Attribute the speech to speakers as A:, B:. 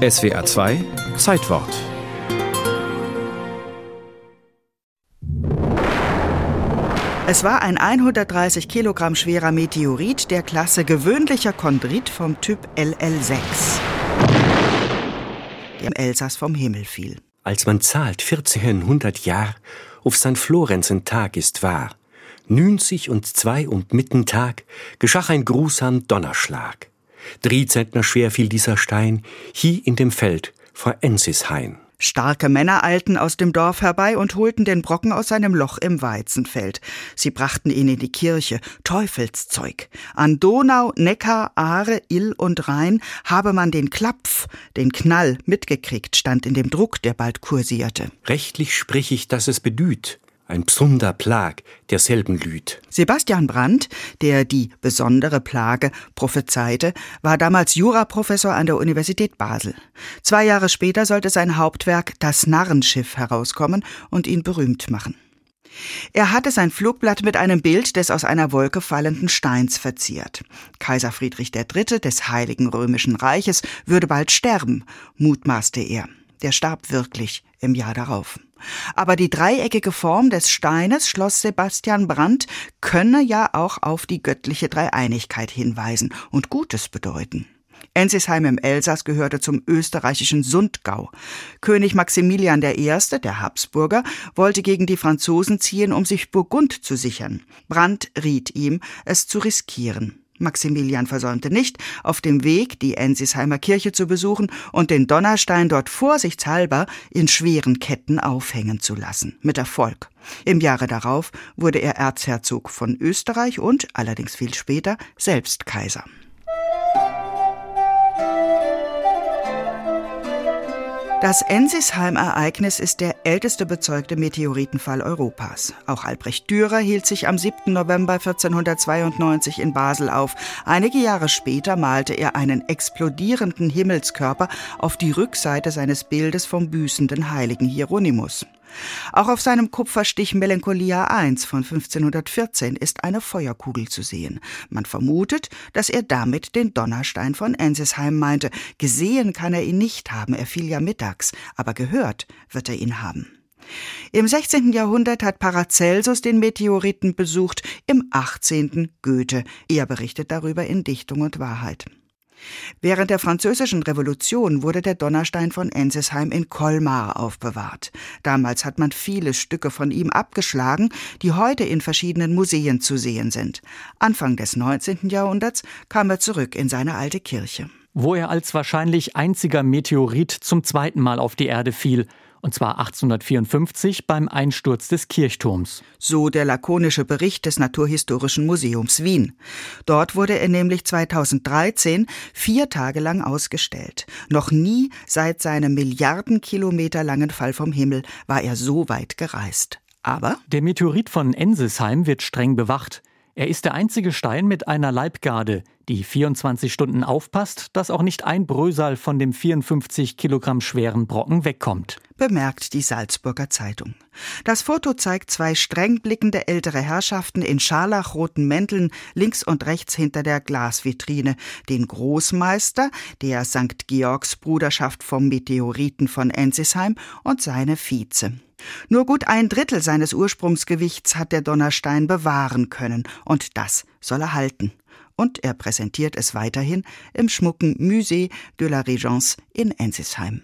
A: SWA 2 Zeitwort
B: Es war ein 130 Kilogramm schwerer Meteorit der Klasse gewöhnlicher Chondrit vom Typ LL6, der im Elsass vom Himmel fiel.
C: Als man zahlt 1400 Jahr auf St. Florenzen Tag ist wahr, 90 und zwei und Mittentag geschah ein grusam Donnerschlag. Drei Zentner schwer fiel dieser Stein, hie in dem Feld vor Ensishain.
B: Starke Männer eilten aus dem Dorf herbei und holten den Brocken aus seinem Loch im Weizenfeld. Sie brachten ihn in die Kirche. Teufelszeug. An Donau, Neckar, Aare, Ill und Rhein habe man den Klapf, den Knall mitgekriegt, stand in dem Druck, der bald kursierte.
C: Rechtlich sprich ich, dass es bedüht ein psunder Plag derselben Lüd.
B: Sebastian Brandt, der die besondere Plage prophezeite, war damals Juraprofessor an der Universität Basel. Zwei Jahre später sollte sein Hauptwerk Das Narrenschiff herauskommen und ihn berühmt machen. Er hatte sein Flugblatt mit einem Bild des aus einer Wolke fallenden Steins verziert. Kaiser Friedrich III. des Heiligen Römischen Reiches würde bald sterben, mutmaßte er. Der starb wirklich im Jahr darauf. Aber die dreieckige Form des Steines, schloss Sebastian Brandt, könne ja auch auf die göttliche Dreieinigkeit hinweisen und Gutes bedeuten. Ensisheim im Elsass gehörte zum österreichischen Sundgau. König Maximilian I., der Habsburger, wollte gegen die Franzosen ziehen, um sich Burgund zu sichern. Brandt riet ihm, es zu riskieren. Maximilian versäumte nicht, auf dem Weg die Ensisheimer Kirche zu besuchen und den Donnerstein dort vorsichtshalber in schweren Ketten aufhängen zu lassen. Mit Erfolg. Im Jahre darauf wurde er Erzherzog von Österreich und, allerdings viel später, selbst Kaiser. Das Ensisheim-Ereignis ist der älteste bezeugte Meteoritenfall Europas. Auch Albrecht Dürer hielt sich am 7. November 1492 in Basel auf. Einige Jahre später malte er einen explodierenden Himmelskörper auf die Rückseite seines Bildes vom büßenden heiligen Hieronymus. Auch auf seinem Kupferstich Melancholia I von 1514 ist eine Feuerkugel zu sehen. Man vermutet, dass er damit den Donnerstein von Ensisheim meinte. Gesehen kann er ihn nicht haben, er fiel ja mittags, aber gehört wird er ihn haben. Im 16. Jahrhundert hat Paracelsus den Meteoriten besucht, im 18. Goethe. Er berichtet darüber in Dichtung und Wahrheit. Während der Französischen Revolution wurde der Donnerstein von Ensisheim in Colmar aufbewahrt. Damals hat man viele Stücke von ihm abgeschlagen, die heute in verschiedenen Museen zu sehen sind. Anfang des 19. Jahrhunderts kam er zurück in seine alte Kirche.
D: Wo er als wahrscheinlich einziger Meteorit zum zweiten Mal auf die Erde fiel und zwar 1854 beim Einsturz des Kirchturms.
B: So der lakonische Bericht des Naturhistorischen Museums Wien. Dort wurde er nämlich 2013 vier Tage lang ausgestellt. Noch nie seit seinem Milliarden Kilometer langen Fall vom Himmel war er so weit gereist. Aber
D: der Meteorit von Ensisheim wird streng bewacht. Er ist der einzige Stein mit einer Leibgarde, die 24 Stunden aufpasst, dass auch nicht ein Brösal von dem 54 Kilogramm schweren Brocken wegkommt.
B: Bemerkt die Salzburger Zeitung. Das Foto zeigt zwei streng blickende ältere Herrschaften in scharlachroten Mänteln links und rechts hinter der Glasvitrine, den Großmeister, der St. Georgs Bruderschaft vom Meteoriten von Ensisheim und seine Vize. Nur gut ein Drittel seines Ursprungsgewichts hat der Donnerstein bewahren können, und das soll er halten. Und er präsentiert es weiterhin im schmucken Musée de la Régence in Ensisheim.